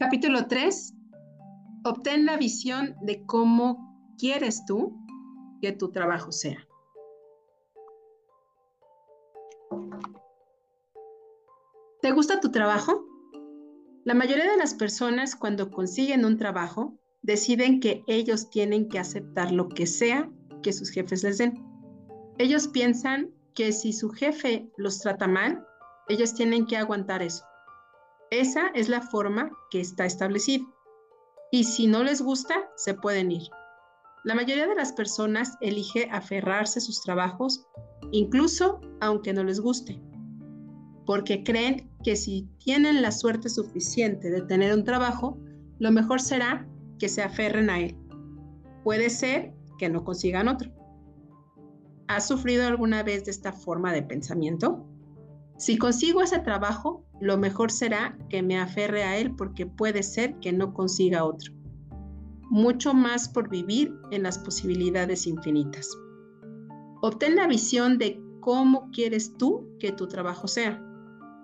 Capítulo 3. Obtén la visión de cómo quieres tú que tu trabajo sea. ¿Te gusta tu trabajo? La mayoría de las personas cuando consiguen un trabajo deciden que ellos tienen que aceptar lo que sea que sus jefes les den. Ellos piensan que si su jefe los trata mal, ellos tienen que aguantar eso. Esa es la forma que está establecida. Y si no les gusta, se pueden ir. La mayoría de las personas elige aferrarse a sus trabajos, incluso aunque no les guste, porque creen que si tienen la suerte suficiente de tener un trabajo, lo mejor será que se aferren a él. Puede ser que no consigan otro. ¿Has sufrido alguna vez de esta forma de pensamiento? Si consigo ese trabajo, lo mejor será que me aferre a él porque puede ser que no consiga otro. Mucho más por vivir en las posibilidades infinitas. Obtén la visión de cómo quieres tú que tu trabajo sea,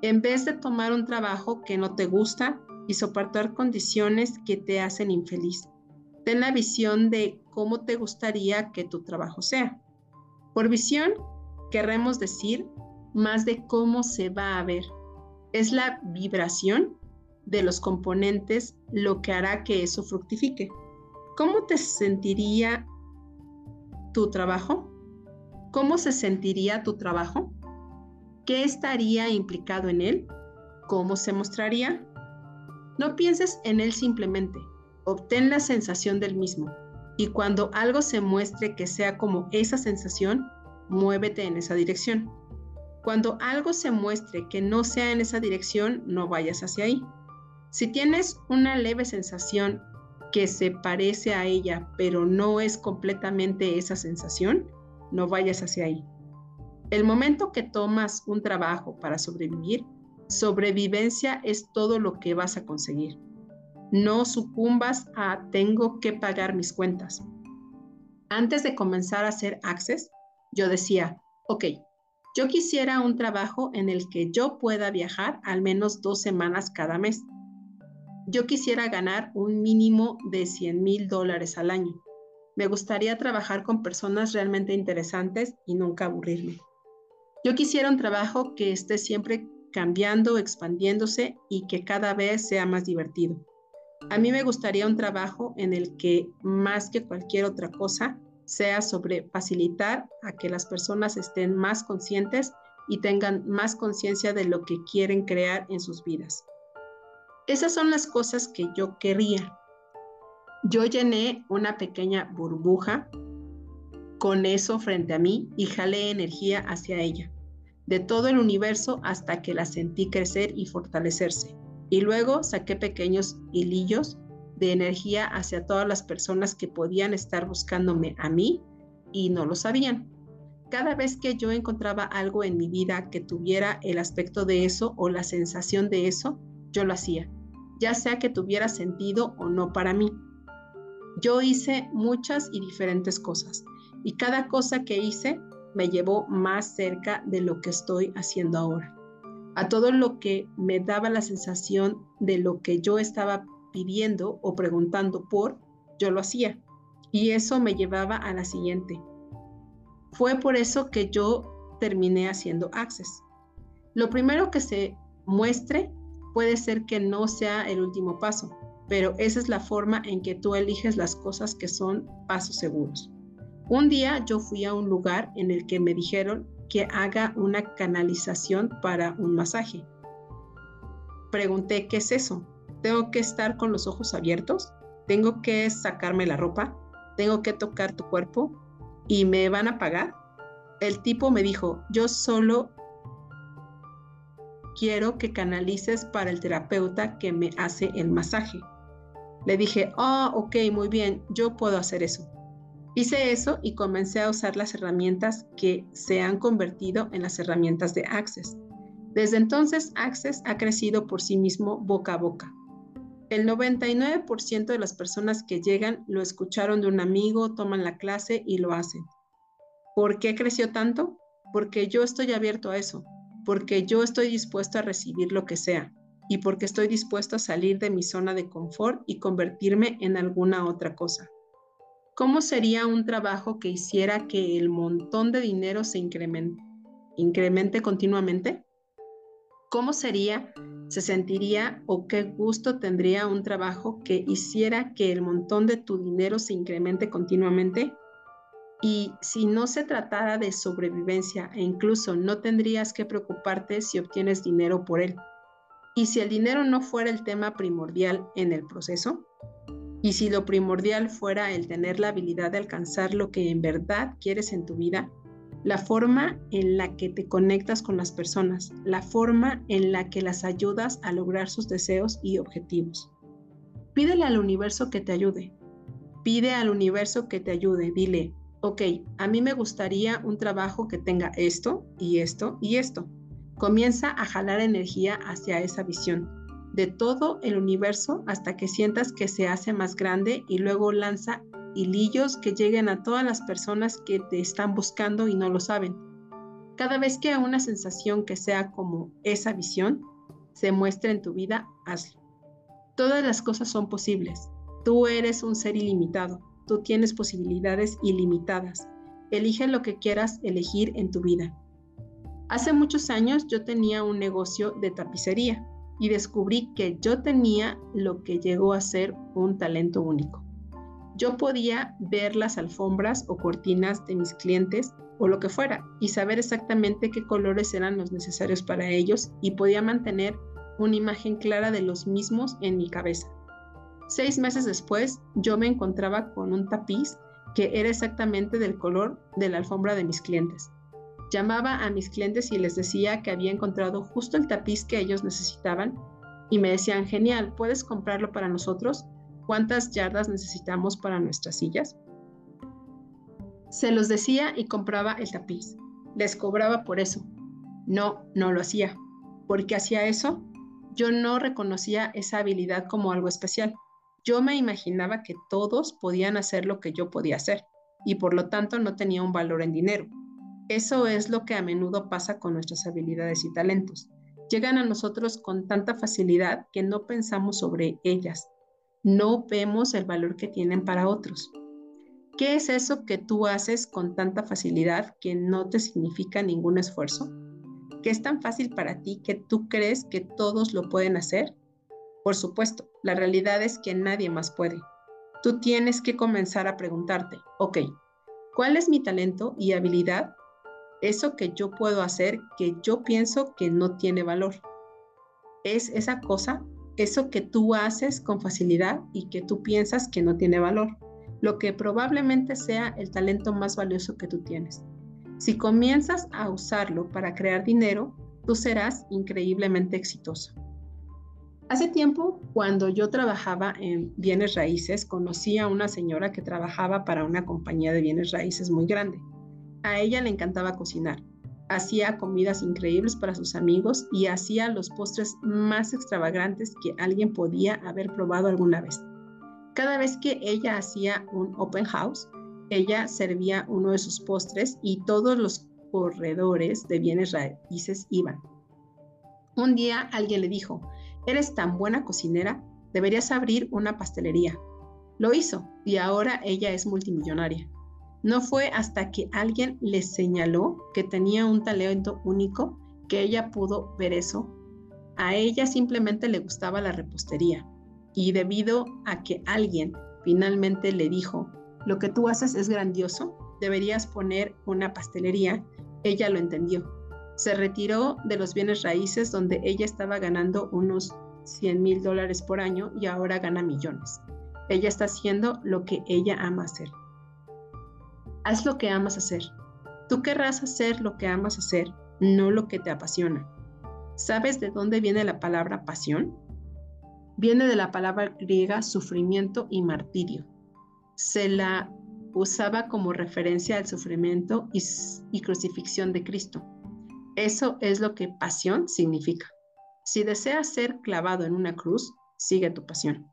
en vez de tomar un trabajo que no te gusta y soportar condiciones que te hacen infeliz. Ten la visión de cómo te gustaría que tu trabajo sea. Por visión, queremos decir más de cómo se va a ver. Es la vibración de los componentes lo que hará que eso fructifique. ¿Cómo te sentiría tu trabajo? ¿Cómo se sentiría tu trabajo? ¿Qué estaría implicado en él? ¿Cómo se mostraría? No pienses en él simplemente, obtén la sensación del mismo. Y cuando algo se muestre que sea como esa sensación, muévete en esa dirección. Cuando algo se muestre que no sea en esa dirección, no vayas hacia ahí. Si tienes una leve sensación que se parece a ella, pero no es completamente esa sensación, no vayas hacia ahí. El momento que tomas un trabajo para sobrevivir, sobrevivencia es todo lo que vas a conseguir. No sucumbas a tengo que pagar mis cuentas. Antes de comenzar a hacer Access, yo decía, ok, yo quisiera un trabajo en el que yo pueda viajar al menos dos semanas cada mes. Yo quisiera ganar un mínimo de 100 mil dólares al año. Me gustaría trabajar con personas realmente interesantes y nunca aburrirme. Yo quisiera un trabajo que esté siempre cambiando, expandiéndose y que cada vez sea más divertido. A mí me gustaría un trabajo en el que más que cualquier otra cosa sea sobre facilitar a que las personas estén más conscientes y tengan más conciencia de lo que quieren crear en sus vidas. Esas son las cosas que yo quería. Yo llené una pequeña burbuja con eso frente a mí y jalé energía hacia ella de todo el universo hasta que la sentí crecer y fortalecerse. Y luego saqué pequeños hilillos de energía hacia todas las personas que podían estar buscándome a mí y no lo sabían. Cada vez que yo encontraba algo en mi vida que tuviera el aspecto de eso o la sensación de eso, yo lo hacía, ya sea que tuviera sentido o no para mí. Yo hice muchas y diferentes cosas y cada cosa que hice me llevó más cerca de lo que estoy haciendo ahora. A todo lo que me daba la sensación de lo que yo estaba pidiendo o preguntando por, yo lo hacía. Y eso me llevaba a la siguiente. Fue por eso que yo terminé haciendo Access. Lo primero que se muestre puede ser que no sea el último paso, pero esa es la forma en que tú eliges las cosas que son pasos seguros. Un día yo fui a un lugar en el que me dijeron que haga una canalización para un masaje. Pregunté, ¿qué es eso? ¿Tengo que estar con los ojos abiertos? ¿Tengo que sacarme la ropa? ¿Tengo que tocar tu cuerpo? ¿Y me van a pagar? El tipo me dijo, yo solo quiero que canalices para el terapeuta que me hace el masaje. Le dije, oh, ok, muy bien, yo puedo hacer eso. Hice eso y comencé a usar las herramientas que se han convertido en las herramientas de Access. Desde entonces, Access ha crecido por sí mismo boca a boca. El 99% de las personas que llegan lo escucharon de un amigo, toman la clase y lo hacen. ¿Por qué creció tanto? Porque yo estoy abierto a eso, porque yo estoy dispuesto a recibir lo que sea. y porque estoy dispuesto a salir de mi zona de confort y convertirme en alguna otra cosa. ¿Cómo sería un trabajo que hiciera que el montón de dinero se incremente, incremente continuamente? ¿Cómo sería, se sentiría o qué gusto tendría un trabajo que hiciera que el montón de tu dinero se incremente continuamente? Y si no se tratara de sobrevivencia e incluso no tendrías que preocuparte si obtienes dinero por él. Y si el dinero no fuera el tema primordial en el proceso, y si lo primordial fuera el tener la habilidad de alcanzar lo que en verdad quieres en tu vida, la forma en la que te conectas con las personas, la forma en la que las ayudas a lograr sus deseos y objetivos. Pídele al universo que te ayude. Pide al universo que te ayude. Dile, ok, a mí me gustaría un trabajo que tenga esto y esto y esto. Comienza a jalar energía hacia esa visión de todo el universo hasta que sientas que se hace más grande y luego lanza hilillos que lleguen a todas las personas que te están buscando y no lo saben. Cada vez que una sensación que sea como esa visión se muestre en tu vida, hazlo. Todas las cosas son posibles. Tú eres un ser ilimitado. Tú tienes posibilidades ilimitadas. Elige lo que quieras elegir en tu vida. Hace muchos años yo tenía un negocio de tapicería y descubrí que yo tenía lo que llegó a ser un talento único. Yo podía ver las alfombras o cortinas de mis clientes o lo que fuera y saber exactamente qué colores eran los necesarios para ellos y podía mantener una imagen clara de los mismos en mi cabeza. Seis meses después yo me encontraba con un tapiz que era exactamente del color de la alfombra de mis clientes. Llamaba a mis clientes y les decía que había encontrado justo el tapiz que ellos necesitaban y me decían, genial, ¿puedes comprarlo para nosotros? ¿Cuántas yardas necesitamos para nuestras sillas? Se los decía y compraba el tapiz. Les cobraba por eso. No, no lo hacía. Porque hacía eso, yo no reconocía esa habilidad como algo especial. Yo me imaginaba que todos podían hacer lo que yo podía hacer y por lo tanto no tenía un valor en dinero. Eso es lo que a menudo pasa con nuestras habilidades y talentos. Llegan a nosotros con tanta facilidad que no pensamos sobre ellas. No vemos el valor que tienen para otros. ¿Qué es eso que tú haces con tanta facilidad que no te significa ningún esfuerzo? ¿Qué es tan fácil para ti que tú crees que todos lo pueden hacer? Por supuesto, la realidad es que nadie más puede. Tú tienes que comenzar a preguntarte, ok, ¿cuál es mi talento y habilidad eso que yo puedo hacer que yo pienso que no tiene valor. Es esa cosa, eso que tú haces con facilidad y que tú piensas que no tiene valor, lo que probablemente sea el talento más valioso que tú tienes. Si comienzas a usarlo para crear dinero, tú serás increíblemente exitoso. Hace tiempo, cuando yo trabajaba en bienes raíces, conocí a una señora que trabajaba para una compañía de bienes raíces muy grande. A ella le encantaba cocinar. Hacía comidas increíbles para sus amigos y hacía los postres más extravagantes que alguien podía haber probado alguna vez. Cada vez que ella hacía un open house, ella servía uno de sus postres y todos los corredores de bienes raíces iban. Un día alguien le dijo, eres tan buena cocinera, deberías abrir una pastelería. Lo hizo y ahora ella es multimillonaria. No fue hasta que alguien le señaló que tenía un talento único que ella pudo ver eso. A ella simplemente le gustaba la repostería y debido a que alguien finalmente le dijo, lo que tú haces es grandioso, deberías poner una pastelería, ella lo entendió. Se retiró de los bienes raíces donde ella estaba ganando unos 100 mil dólares por año y ahora gana millones. Ella está haciendo lo que ella ama hacer. Haz lo que amas hacer. Tú querrás hacer lo que amas hacer, no lo que te apasiona. ¿Sabes de dónde viene la palabra pasión? Viene de la palabra griega sufrimiento y martirio. Se la usaba como referencia al sufrimiento y, y crucifixión de Cristo. Eso es lo que pasión significa. Si deseas ser clavado en una cruz, sigue tu pasión.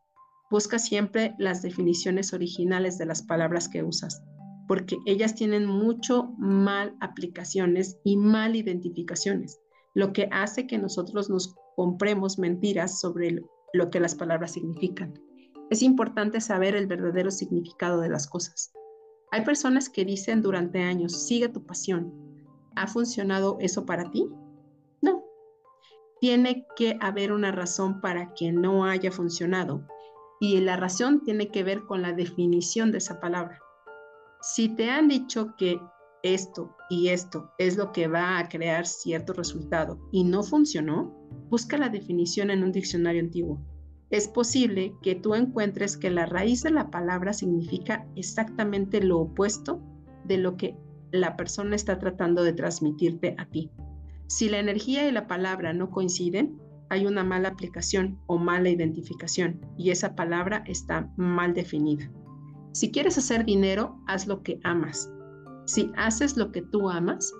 Busca siempre las definiciones originales de las palabras que usas porque ellas tienen mucho mal aplicaciones y mal identificaciones. lo que hace que nosotros nos compremos mentiras sobre lo que las palabras significan. Es importante saber el verdadero significado de las cosas. Hay personas que dicen durante años, sigue tu pasión. ¿Ha funcionado eso para ti? No. Tiene que haber una razón para que no haya funcionado y la razón tiene que ver con la definición de esa palabra. Si te han dicho que esto y esto es lo que va a crear cierto resultado y no funcionó, busca la definición en un diccionario antiguo. Es posible que tú encuentres que la raíz de la palabra significa exactamente lo opuesto de lo que la persona está tratando de transmitirte a ti. Si la energía y la palabra no coinciden, hay una mala aplicación o mala identificación y esa palabra está mal definida. Si quieres hacer dinero, haz lo que amas. Si haces lo que tú amas,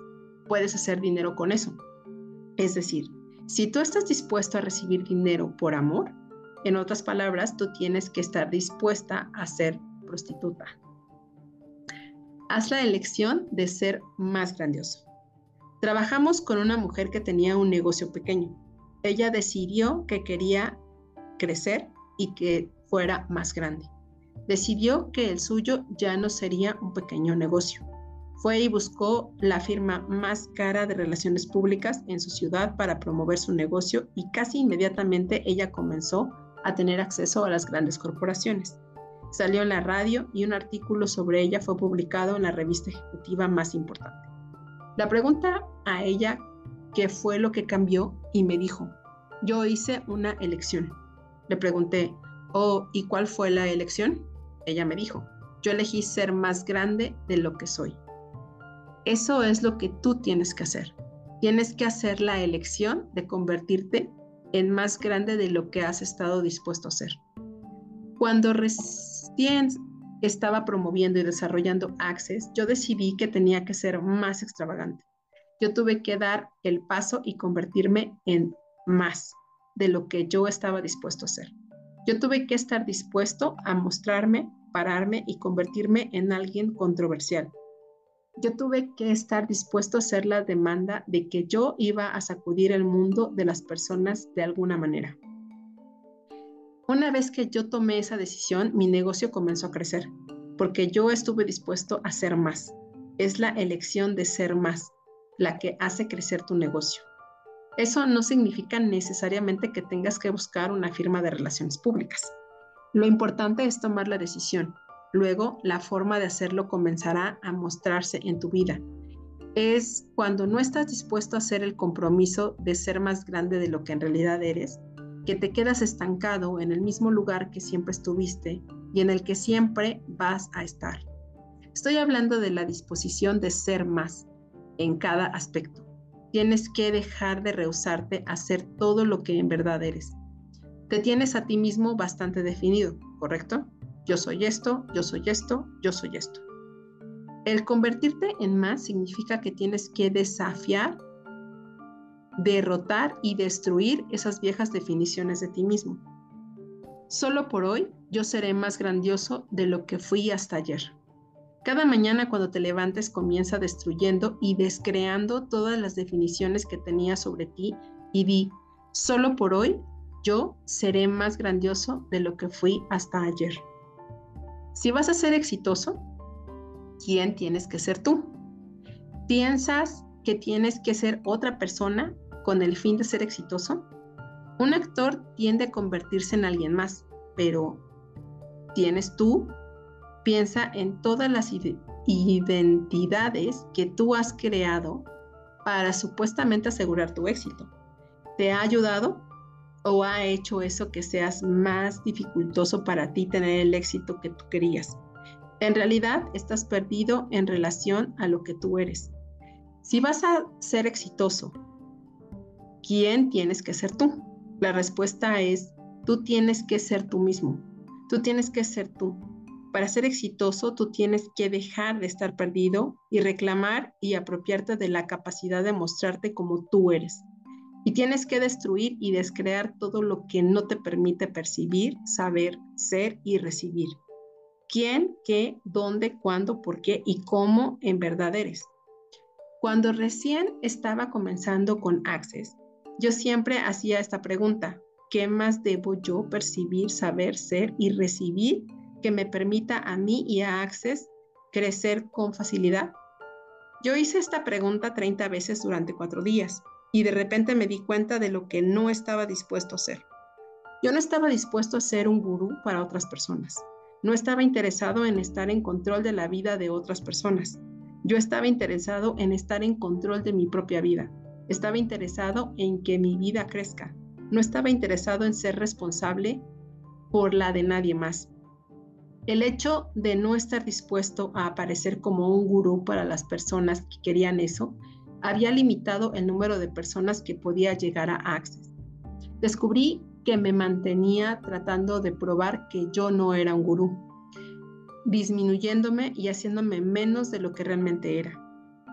puedes hacer dinero con eso. Es decir, si tú estás dispuesto a recibir dinero por amor, en otras palabras, tú tienes que estar dispuesta a ser prostituta. Haz la elección de ser más grandioso. Trabajamos con una mujer que tenía un negocio pequeño. Ella decidió que quería crecer y que fuera más grande. Decidió que el suyo ya no sería un pequeño negocio, fue y buscó la firma más cara de relaciones públicas en su ciudad para promover su negocio y casi inmediatamente ella comenzó a tener acceso a las grandes corporaciones. Salió en la radio y un artículo sobre ella fue publicado en la revista ejecutiva más importante. La pregunta a ella qué fue lo que cambió y me dijo, yo hice una elección. Le pregunté, oh, ¿y cuál fue la elección? Ella me dijo, yo elegí ser más grande de lo que soy. Eso es lo que tú tienes que hacer. Tienes que hacer la elección de convertirte en más grande de lo que has estado dispuesto a hacer. Cuando recién estaba promoviendo y desarrollando Access, yo decidí que tenía que ser más extravagante. Yo tuve que dar el paso y convertirme en más de lo que yo estaba dispuesto a hacer. Yo tuve que estar dispuesto a mostrarme, pararme y convertirme en alguien controversial, yo tuve que estar dispuesto a hacer la demanda de que yo iba a sacudir el mundo de las personas de alguna manera. Una vez que yo tomé esa decisión, mi negocio comenzó a crecer, porque yo estuve dispuesto a hacer más. Es la elección de ser más la que hace crecer tu negocio. Eso no significa necesariamente que tengas que buscar una firma de relaciones públicas. Lo importante es tomar la decisión Luego, la forma de hacerlo comenzará a mostrarse en tu vida. Es cuando no estás dispuesto a hacer el compromiso de ser más grande de lo que en realidad eres, que te quedas estancado en el mismo lugar que siempre estuviste y en el que siempre vas a estar. Estoy hablando de la disposición de ser más en cada aspecto. Tienes que dejar de rehusarte a hacer todo lo que en verdad eres. Te tienes a ti mismo bastante definido, ¿correcto? Yo soy esto, yo soy esto, yo soy esto. El convertirte en más significa que tienes que desafiar, derrotar y destruir esas viejas definiciones de ti mismo. Solo por hoy yo seré más grandioso de lo que fui hasta ayer. Cada mañana cuando te levantes comienza destruyendo y descreando todas las definiciones que tenías sobre ti y di, solo por hoy yo seré más grandioso de lo que fui hasta ayer. Si vas a ser exitoso, ¿quién tienes que ser tú? ¿Piensas que tienes que ser otra persona con el fin de ser exitoso? Un actor tiende a convertirse en alguien más, pero ¿tienes tú? Piensa en todas las identidades que tú has creado para supuestamente asegurar tu éxito. ¿Te ha ayudado? o ha hecho eso que seas más dificultoso para ti tener el éxito que tú querías. En realidad estás perdido en relación a lo que tú eres. Si vas a ser exitoso, ¿quién tienes que ser tú? La respuesta es, tú tienes que ser tú mismo. Tú tienes que ser tú. Para ser exitoso, tú tienes que dejar de estar perdido y reclamar y apropiarte de la capacidad de mostrarte como tú eres. Y tienes que destruir y descrear todo lo que no te permite percibir, saber, ser y recibir. ¿Quién, qué, dónde, cuándo, por qué y cómo en verdad eres? Cuando recién estaba comenzando con Access, yo siempre hacía esta pregunta, ¿qué más debo yo percibir, saber, ser y recibir que me permita a mí y a Access crecer con facilidad? Yo hice esta pregunta 30 veces durante cuatro días y de repente me di cuenta de lo que no estaba dispuesto a hacer. Yo no estaba dispuesto a ser un gurú para otras personas. No estaba interesado en estar en control de la vida de otras personas. Yo estaba interesado en estar en control de mi propia vida. Estaba interesado en que mi vida crezca. No estaba interesado en ser responsable por la de nadie más. El hecho de no estar dispuesto a aparecer como un gurú para las personas que querían eso había limitado el número de personas que podía llegar a Access. Descubrí que me mantenía tratando de probar que yo no era un gurú, disminuyéndome y haciéndome menos de lo que realmente era.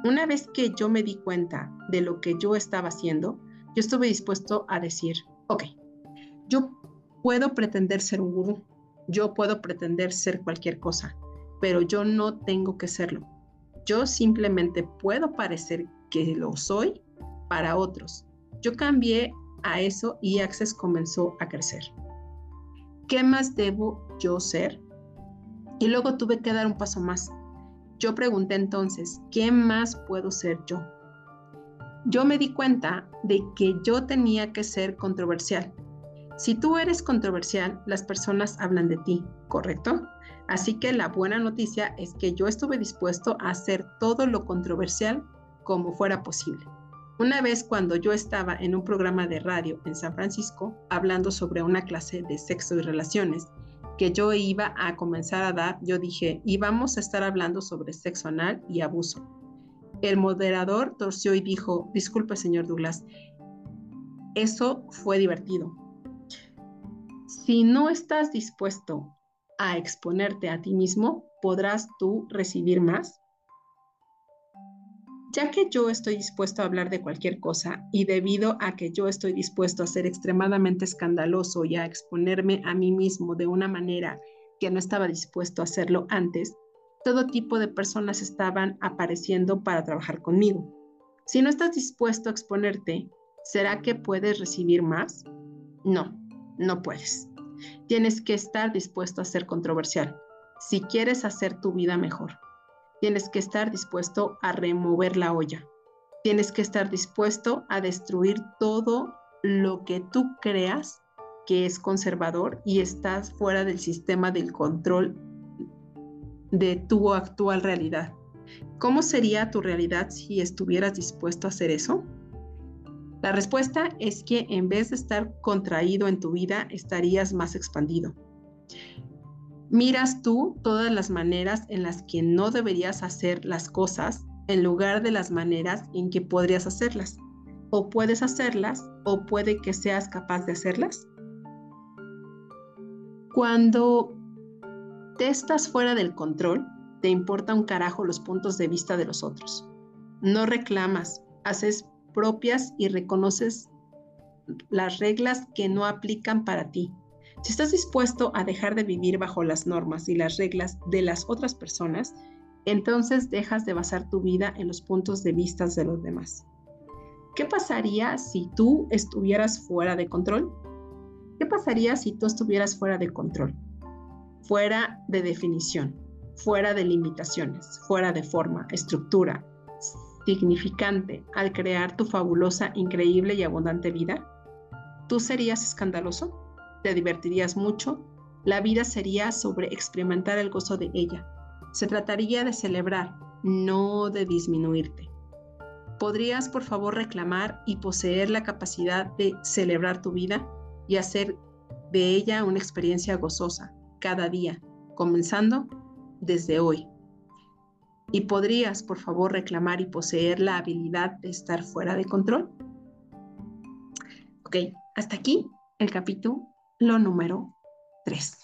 Una vez que yo me di cuenta de lo que yo estaba haciendo, yo estuve dispuesto a decir, ok, yo puedo pretender ser un gurú, yo puedo pretender ser cualquier cosa, pero yo no tengo que serlo. Yo simplemente puedo parecer que lo soy para otros. Yo cambié a eso y Access comenzó a crecer. ¿Qué más debo yo ser? Y luego tuve que dar un paso más. Yo pregunté entonces, ¿qué más puedo ser yo? Yo me di cuenta de que yo tenía que ser controversial. Si tú eres controversial, las personas hablan de ti, ¿correcto? Así que la buena noticia es que yo estuve dispuesto a hacer todo lo controversial como fuera posible. Una vez cuando yo estaba en un programa de radio en San Francisco hablando sobre una clase de sexo y relaciones que yo iba a comenzar a dar, yo dije, y vamos a estar hablando sobre sexo anal y abuso. El moderador torció y dijo, disculpe señor Douglas, eso fue divertido. Si no estás dispuesto a exponerte a ti mismo, ¿podrás tú recibir más? Ya que yo estoy dispuesto a hablar de cualquier cosa y debido a que yo estoy dispuesto a ser extremadamente escandaloso y a exponerme a mí mismo de una manera que no estaba dispuesto a hacerlo antes, todo tipo de personas estaban apareciendo para trabajar conmigo. Si no estás dispuesto a exponerte, ¿será que puedes recibir más? No, no puedes. Tienes que estar dispuesto a ser controversial si quieres hacer tu vida mejor. Tienes que estar dispuesto a remover la olla. Tienes que estar dispuesto a destruir todo lo que tú creas que es conservador y estás fuera del sistema del control de tu actual realidad. ¿Cómo sería tu realidad si estuvieras dispuesto a hacer eso? La respuesta es que en vez de estar contraído en tu vida, estarías más expandido miras tú todas las maneras en las que no deberías hacer las cosas en lugar de las maneras en que podrías hacerlas. O puedes hacerlas o puede que seas capaz de hacerlas. Cuando te estás fuera del control, te importa un carajo los puntos de vista de los otros. No reclamas, haces propias y reconoces las reglas que no aplican para ti. Si estás dispuesto a dejar de vivir bajo las normas y las reglas de las otras personas, entonces dejas de basar tu vida en los puntos de vista de los demás. ¿Qué pasaría si tú estuvieras fuera de control? ¿Qué pasaría si tú estuvieras fuera de control? Fuera de definición, fuera de limitaciones, fuera de forma, estructura, significante al crear tu fabulosa, increíble y abundante vida? ¿Tú serías escandaloso? te divertirías mucho, la vida sería sobre experimentar el gozo de ella. Se trataría de celebrar, no de disminuirte. ¿Podrías, por favor, reclamar y poseer la capacidad de celebrar tu vida y hacer de ella una experiencia gozosa cada día, comenzando desde hoy? ¿Y podrías, por favor, reclamar y poseer la habilidad de estar fuera de control? Ok, hasta aquí el capítulo lo número 3.